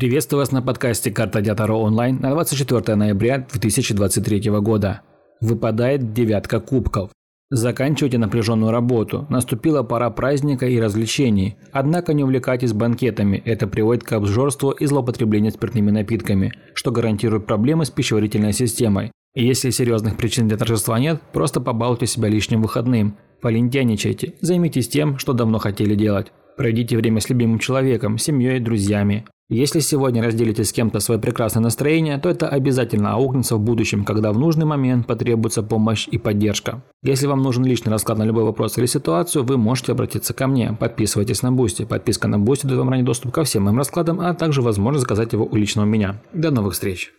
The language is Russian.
Приветствую вас на подкасте «Карта Дятаро онлайн» на 24 ноября 2023 года. Выпадает девятка кубков. Заканчивайте напряженную работу. Наступила пора праздника и развлечений. Однако не увлекайтесь банкетами. Это приводит к обжорству и злоупотреблению спиртными напитками, что гарантирует проблемы с пищеварительной системой. И если серьезных причин для торжества нет, просто побалуйте себя лишним выходным. Полентяничайте. Займитесь тем, что давно хотели делать. Проведите время с любимым человеком, семьей, друзьями. Если сегодня разделите с кем-то свое прекрасное настроение, то это обязательно аукнется в будущем, когда в нужный момент потребуется помощь и поддержка. Если вам нужен личный расклад на любой вопрос или ситуацию, вы можете обратиться ко мне. Подписывайтесь на Boosty. Подписка на Boosty дает вам ранний доступ ко всем моим раскладам, а также возможность заказать его у личного меня. До новых встреч!